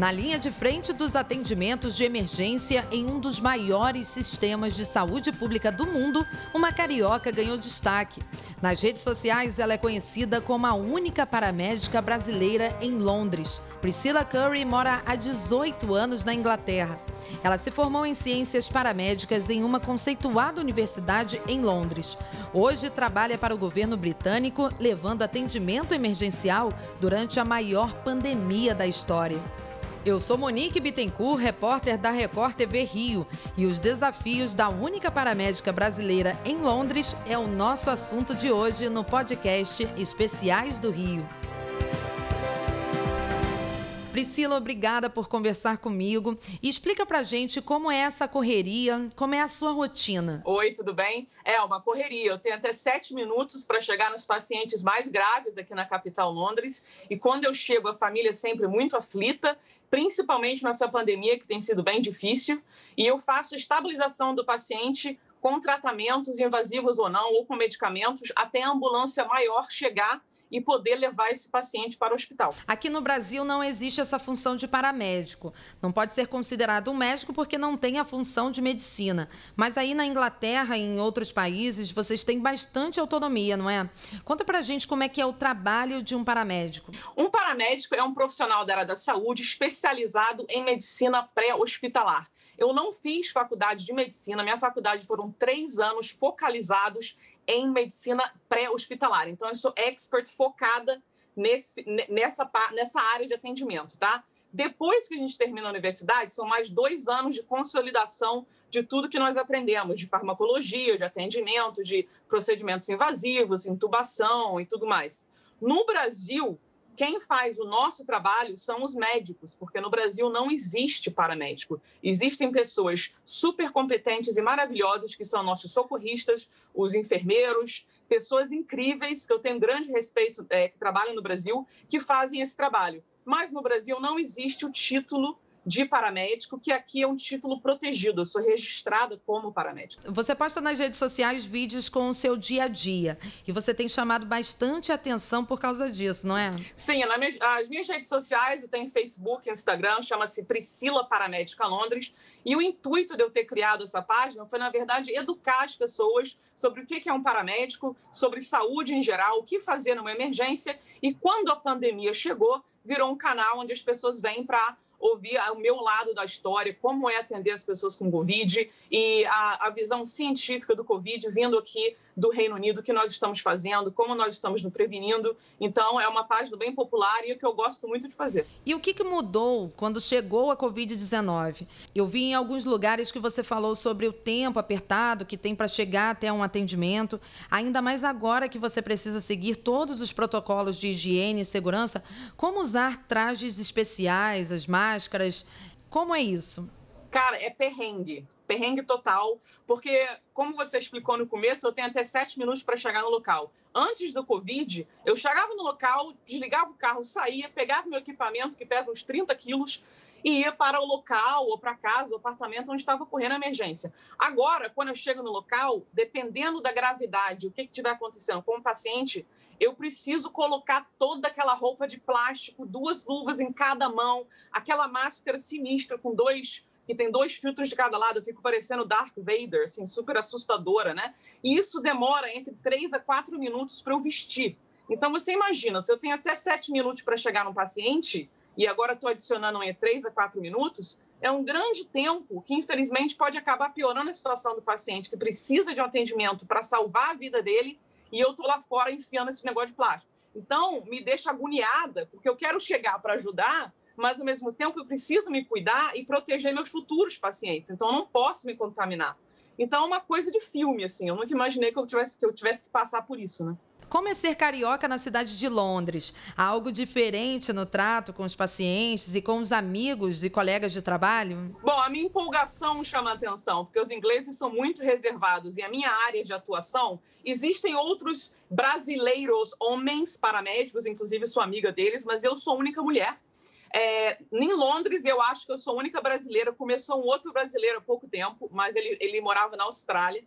Na linha de frente dos atendimentos de emergência em um dos maiores sistemas de saúde pública do mundo, uma carioca ganhou destaque. Nas redes sociais, ela é conhecida como a única paramédica brasileira em Londres. Priscila Curry mora há 18 anos na Inglaterra. Ela se formou em ciências paramédicas em uma conceituada universidade em Londres. Hoje trabalha para o governo britânico, levando atendimento emergencial durante a maior pandemia da história. Eu sou Monique Bittencourt, repórter da Record TV Rio, e os desafios da única paramédica brasileira em Londres é o nosso assunto de hoje no podcast Especiais do Rio. Priscila, obrigada por conversar comigo. E explica pra gente como é essa correria, como é a sua rotina. Oi, tudo bem? É uma correria. Eu tenho até sete minutos para chegar nos pacientes mais graves aqui na capital Londres. E quando eu chego, a família é sempre muito aflita, principalmente nessa pandemia que tem sido bem difícil. E eu faço estabilização do paciente com tratamentos invasivos ou não, ou com medicamentos, até a ambulância maior chegar e poder levar esse paciente para o hospital. Aqui no Brasil não existe essa função de paramédico. Não pode ser considerado um médico porque não tem a função de medicina. Mas aí na Inglaterra e em outros países vocês têm bastante autonomia, não é? Conta pra gente como é que é o trabalho de um paramédico. Um paramédico é um profissional da área da saúde especializado em medicina pré-hospitalar. Eu não fiz faculdade de medicina, minha faculdade foram três anos focalizados em medicina pré-hospitalar. Então, eu sou expert focada nesse, nessa, nessa área de atendimento, tá? Depois que a gente termina a universidade, são mais dois anos de consolidação de tudo que nós aprendemos, de farmacologia, de atendimento, de procedimentos invasivos, intubação e tudo mais. No Brasil, quem faz o nosso trabalho são os médicos, porque no Brasil não existe paramédico. Existem pessoas super competentes e maravilhosas que são nossos socorristas, os enfermeiros, pessoas incríveis que eu tenho grande respeito, é, que trabalham no Brasil, que fazem esse trabalho. Mas no Brasil não existe o título de paramédico, que aqui é um título protegido. Eu sou registrada como paramédico. Você posta nas redes sociais vídeos com o seu dia a dia. E você tem chamado bastante atenção por causa disso, não é? Sim, nas as minhas redes sociais, eu tenho Facebook, Instagram, chama-se Priscila Paramédica Londres. E o intuito de eu ter criado essa página foi, na verdade, educar as pessoas sobre o que é um paramédico, sobre saúde em geral, o que fazer numa emergência. E quando a pandemia chegou, virou um canal onde as pessoas vêm para ouvir o meu lado da história, como é atender as pessoas com Covid e a, a visão científica do Covid vindo aqui do Reino Unido, o que nós estamos fazendo, como nós estamos nos prevenindo. Então, é uma página bem popular e o que eu gosto muito de fazer. E o que, que mudou quando chegou a Covid-19? Eu vi em alguns lugares que você falou sobre o tempo apertado que tem para chegar até um atendimento, ainda mais agora que você precisa seguir todos os protocolos de higiene e segurança, como usar trajes especiais, as máscaras, máscaras. Como é isso? Cara, é perrengue. Perrengue total. Porque, como você explicou no começo, eu tenho até sete minutos para chegar no local. Antes do Covid, eu chegava no local, desligava o carro, saía, pegava meu equipamento, que pesa uns 30 quilos, e ia para o local, ou para casa, ou apartamento onde estava ocorrendo a emergência. Agora, quando eu chego no local, dependendo da gravidade, o que estiver acontecendo com o paciente, eu preciso colocar toda aquela roupa de plástico, duas luvas em cada mão, aquela máscara sinistra com dois que tem dois filtros de cada lado, eu fico parecendo Darth Vader, assim, super assustadora, né? E isso demora entre três a quatro minutos para eu vestir. Então você imagina, se eu tenho até sete minutos para chegar no paciente e agora estou adicionando em três a quatro minutos, é um grande tempo que infelizmente pode acabar piorando a situação do paciente que precisa de um atendimento para salvar a vida dele e eu tô lá fora enfiando esse negócio de plástico. Então, me deixa agoniada, porque eu quero chegar para ajudar, mas ao mesmo tempo eu preciso me cuidar e proteger meus futuros pacientes. Então, eu não posso me contaminar. Então, é uma coisa de filme, assim. Eu nunca imaginei que eu tivesse que, eu tivesse que passar por isso, né? Como é ser carioca na cidade de Londres? Há algo diferente no trato com os pacientes e com os amigos e colegas de trabalho? Bom, a minha empolgação chama a atenção, porque os ingleses são muito reservados e a minha área de atuação, existem outros brasileiros, homens paramédicos, inclusive sou amiga deles, mas eu sou a única mulher. É, em Londres, eu acho que eu sou a única brasileira. Começou um outro brasileiro há pouco tempo, mas ele, ele morava na Austrália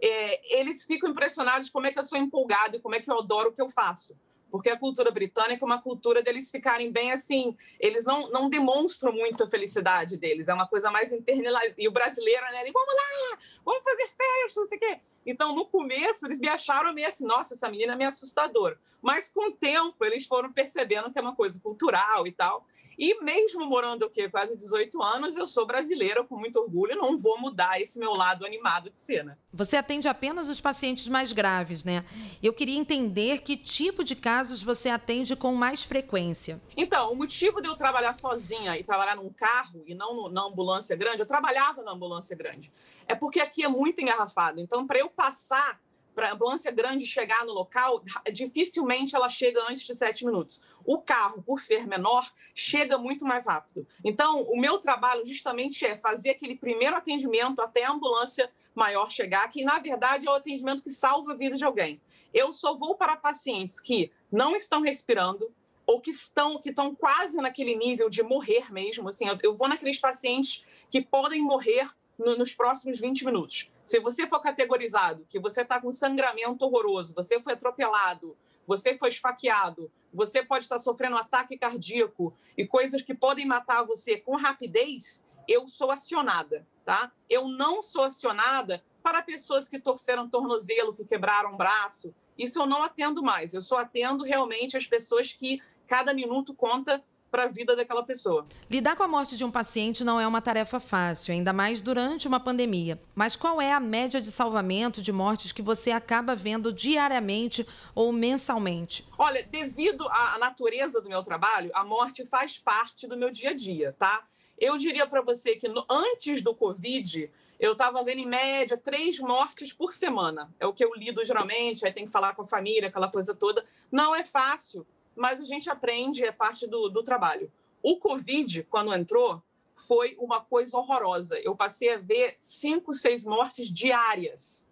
é, eles ficam impressionados como é que eu sou empolgada e como é que eu adoro o que eu faço. porque a cultura britânica é uma cultura deles ficarem bem assim, eles não, não demonstram muito a felicidade deles, é uma coisa mais internalizada. E o brasileiro, né, ele, vamos lá, vamos fazer festa, não sei o quê. Então, no começo, eles me acharam meio assim, nossa, essa menina é meio assustadora. Mas, com o tempo, eles foram percebendo que é uma coisa cultural e tal. E mesmo morando o quê? Quase 18 anos, eu sou brasileira com muito orgulho, não vou mudar esse meu lado animado de cena. Você atende apenas os pacientes mais graves, né? Eu queria entender que tipo de casos você atende com mais frequência. Então, o motivo de eu trabalhar sozinha e trabalhar num carro e não no, na ambulância grande, eu trabalhava na ambulância grande, é porque aqui é muito engarrafado. Então, para eu passar para a ambulância grande chegar no local, dificilmente ela chega antes de sete minutos. O carro, por ser menor, chega muito mais rápido. Então, o meu trabalho justamente é fazer aquele primeiro atendimento até a ambulância maior chegar, que na verdade é o atendimento que salva a vida de alguém. Eu só vou para pacientes que não estão respirando, ou que estão que estão quase naquele nível de morrer mesmo, assim, eu vou naqueles pacientes que podem morrer no, nos próximos 20 minutos. Se você for categorizado que você está com sangramento horroroso, você foi atropelado, você foi esfaqueado, você pode estar sofrendo um ataque cardíaco e coisas que podem matar você com rapidez, eu sou acionada, tá? Eu não sou acionada para pessoas que torceram tornozelo, que quebraram braço. Isso eu não atendo mais. Eu só atendo realmente as pessoas que cada minuto conta para a vida daquela pessoa. Lidar com a morte de um paciente não é uma tarefa fácil, ainda mais durante uma pandemia. Mas qual é a média de salvamento de mortes que você acaba vendo diariamente ou mensalmente? Olha, devido à natureza do meu trabalho, a morte faz parte do meu dia a dia, tá? Eu diria para você que no, antes do Covid, eu estava vendo em média três mortes por semana. É o que eu lido geralmente, aí tem que falar com a família, aquela coisa toda. Não é fácil mas a gente aprende, é parte do, do trabalho. O Covid, quando entrou, foi uma coisa horrorosa. Eu passei a ver cinco, seis mortes diárias.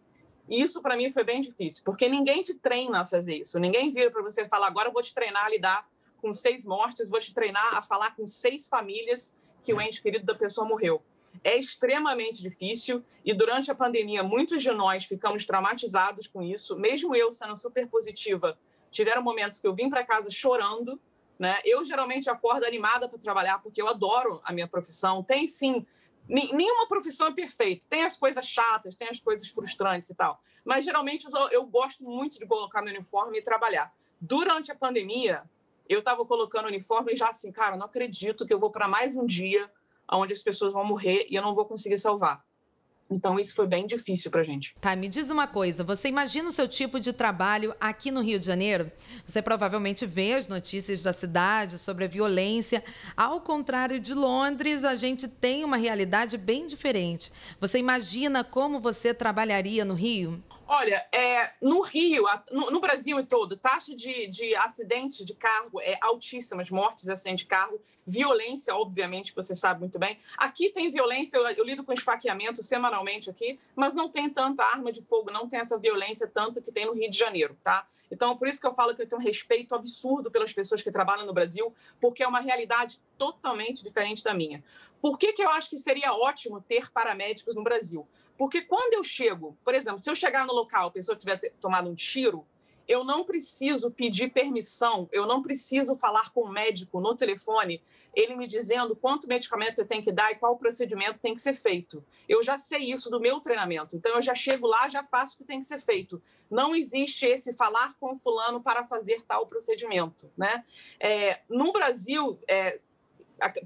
E isso para mim foi bem difícil, porque ninguém te treina a fazer isso. Ninguém vira para você falar: agora eu vou te treinar a lidar com seis mortes, vou te treinar a falar com seis famílias que o ente querido da pessoa morreu. É extremamente difícil e durante a pandemia muitos de nós ficamos traumatizados com isso. Mesmo eu sendo super positiva, Tiveram momentos que eu vim para casa chorando, né? Eu geralmente acordo animada para trabalhar porque eu adoro a minha profissão. Tem sim, nenhuma profissão é perfeita. Tem as coisas chatas, tem as coisas frustrantes e tal. Mas geralmente eu, eu gosto muito de colocar meu uniforme e trabalhar. Durante a pandemia, eu estava colocando o uniforme e já assim, cara, não acredito que eu vou para mais um dia onde as pessoas vão morrer e eu não vou conseguir salvar. Então, isso foi bem difícil para a gente. Tá, me diz uma coisa: você imagina o seu tipo de trabalho aqui no Rio de Janeiro? Você provavelmente vê as notícias da cidade sobre a violência. Ao contrário de Londres, a gente tem uma realidade bem diferente. Você imagina como você trabalharia no Rio? Olha, é, no Rio, no, no Brasil e todo, taxa de, de de carro é altíssima, as mortes de acidente de carro, violência, obviamente, você sabe muito bem. Aqui tem violência, eu, eu, lido com esfaqueamento semanalmente aqui, mas não tem tanta arma de fogo, não tem essa violência tanto que tem no Rio de Janeiro, tá? Então, por isso que eu falo que eu tenho um respeito absurdo pelas pessoas que trabalham no Brasil, porque é uma realidade totalmente diferente da minha. Por que, que eu acho que seria ótimo ter paramédicos no Brasil? Porque quando eu chego, por exemplo, se eu chegar no local, a pessoa tivesse tomado um tiro, eu não preciso pedir permissão, eu não preciso falar com o médico no telefone, ele me dizendo quanto medicamento eu tenho que dar e qual procedimento tem que ser feito. Eu já sei isso do meu treinamento, então eu já chego lá, já faço o que tem que ser feito. Não existe esse falar com fulano para fazer tal procedimento, né? É, no Brasil, é,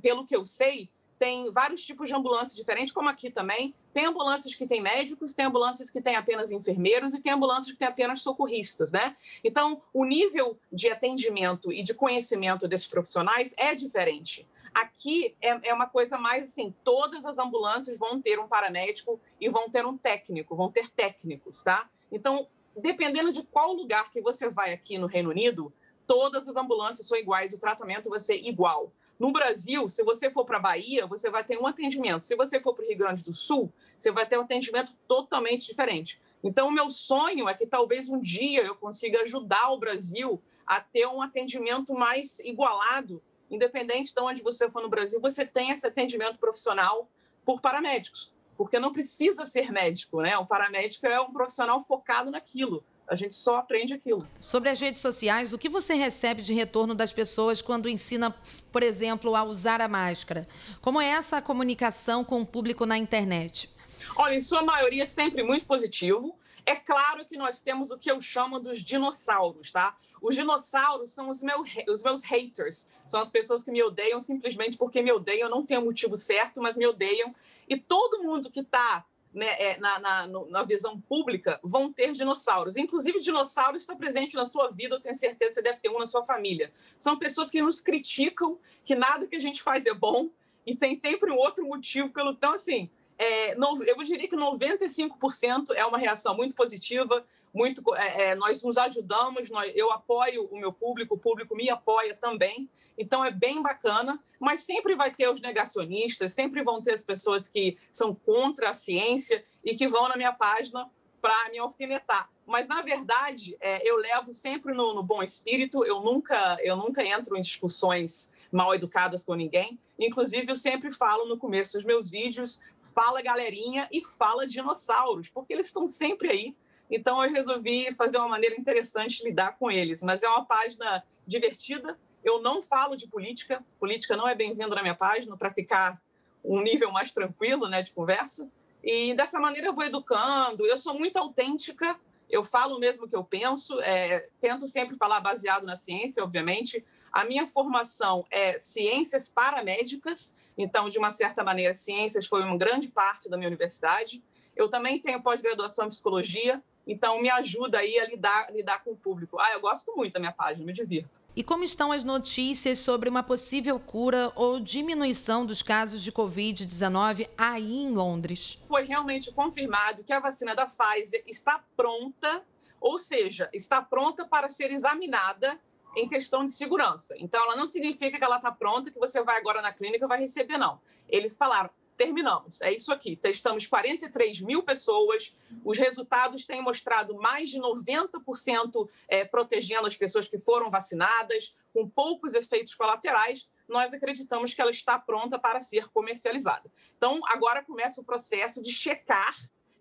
pelo que eu sei, tem vários tipos de ambulâncias diferentes, como aqui também. Tem ambulâncias que têm médicos, tem ambulâncias que têm apenas enfermeiros e tem ambulâncias que têm apenas socorristas, né? Então, o nível de atendimento e de conhecimento desses profissionais é diferente. Aqui é, é uma coisa mais assim: todas as ambulâncias vão ter um paramédico e vão ter um técnico, vão ter técnicos, tá? Então, dependendo de qual lugar que você vai aqui no Reino Unido, todas as ambulâncias são iguais, o tratamento vai ser igual. No Brasil, se você for para a Bahia, você vai ter um atendimento. Se você for para o Rio Grande do Sul, você vai ter um atendimento totalmente diferente. Então, o meu sonho é que talvez um dia eu consiga ajudar o Brasil a ter um atendimento mais igualado, independente de onde você for no Brasil, você tem esse atendimento profissional por paramédicos. porque não precisa ser médico, né? O paramédico é um profissional focado naquilo. A gente só aprende aquilo. Sobre as redes sociais, o que você recebe de retorno das pessoas quando ensina, por exemplo, a usar a máscara? Como é essa comunicação com o público na internet? Olha, em sua maioria, sempre muito positivo. É claro que nós temos o que eu chamo dos dinossauros, tá? Os dinossauros são os meus, os meus haters, são as pessoas que me odeiam simplesmente porque me odeiam, não tem o motivo certo, mas me odeiam. E todo mundo que está né, é, na, na, na, visão pública vão ter dinossauros. Inclusive, dinossauro está presente na sua vida, eu tenho certeza que você deve ter um na sua família. São pessoas que nos criticam, que nada que a gente faz é bom, e tem sempre um outro motivo pelo. Então, assim, é, eu diria que 95% é uma reação muito positiva, muito, é, é, nós nos ajudamos, nós, eu apoio o meu público, o público me apoia também, então é bem bacana, mas sempre vai ter os negacionistas, sempre vão ter as pessoas que são contra a ciência e que vão na minha página para me alfinetar. Mas, na verdade, é, eu levo sempre no, no, bom espírito, eu nunca, eu nunca entro em discussões mal educadas com ninguém. Inclusive, eu sempre falo no começo dos meus vídeos, fala galerinha e fala dinossauros, porque eles estão sempre aí. Então, eu resolvi fazer uma maneira interessante de lidar com eles. Mas é uma página divertida. Eu não falo de política, política não é bem-vindo na minha página, para ficar um nível mais tranquilo né, de conversa. E dessa maneira eu vou educando. Eu sou muito autêntica, eu falo mesmo o que eu penso, é, tento sempre falar baseado na ciência, obviamente. A minha formação é ciências paramédicas, então, de uma certa maneira, ciências foi uma grande parte da minha universidade. Eu também tenho pós-graduação em psicologia, então me ajuda aí a lidar, lidar com o público. Ah, eu gosto muito da minha página, me divirto. E como estão as notícias sobre uma possível cura ou diminuição dos casos de Covid-19 aí em Londres? Foi realmente confirmado que a vacina da Pfizer está pronta, ou seja, está pronta para ser examinada em questão de segurança. Então, ela não significa que ela está pronta, que você vai agora na clínica e vai receber, não. Eles falaram, terminamos. É isso aqui. Testamos 43 mil pessoas. Os resultados têm mostrado mais de 90% é, protegendo as pessoas que foram vacinadas, com poucos efeitos colaterais. Nós acreditamos que ela está pronta para ser comercializada. Então, agora começa o processo de checar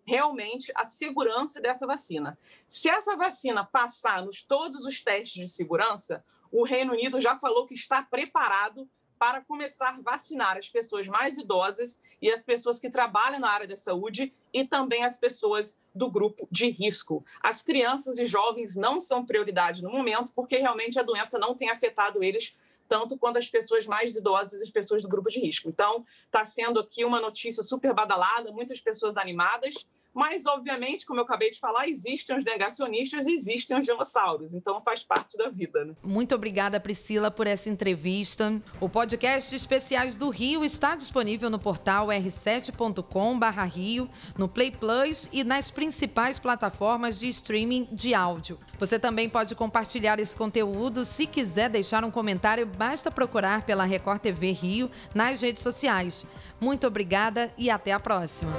realmente a segurança dessa vacina. Se essa vacina passar nos todos os testes de segurança, o Reino Unido já falou que está preparado para começar a vacinar as pessoas mais idosas e as pessoas que trabalham na área da saúde e também as pessoas do grupo de risco. As crianças e jovens não são prioridade no momento, porque realmente a doença não tem afetado eles tanto quanto as pessoas mais idosas e as pessoas do grupo de risco. Então, está sendo aqui uma notícia super badalada, muitas pessoas animadas mas, obviamente, como eu acabei de falar, existem os negacionistas e existem os dinossauros. Então, faz parte da vida. Né? Muito obrigada, Priscila, por essa entrevista. O podcast Especiais do Rio está disponível no portal r7.com/rio, no Play Plus e nas principais plataformas de streaming de áudio. Você também pode compartilhar esse conteúdo. Se quiser deixar um comentário, basta procurar pela Record TV Rio nas redes sociais. Muito obrigada e até a próxima.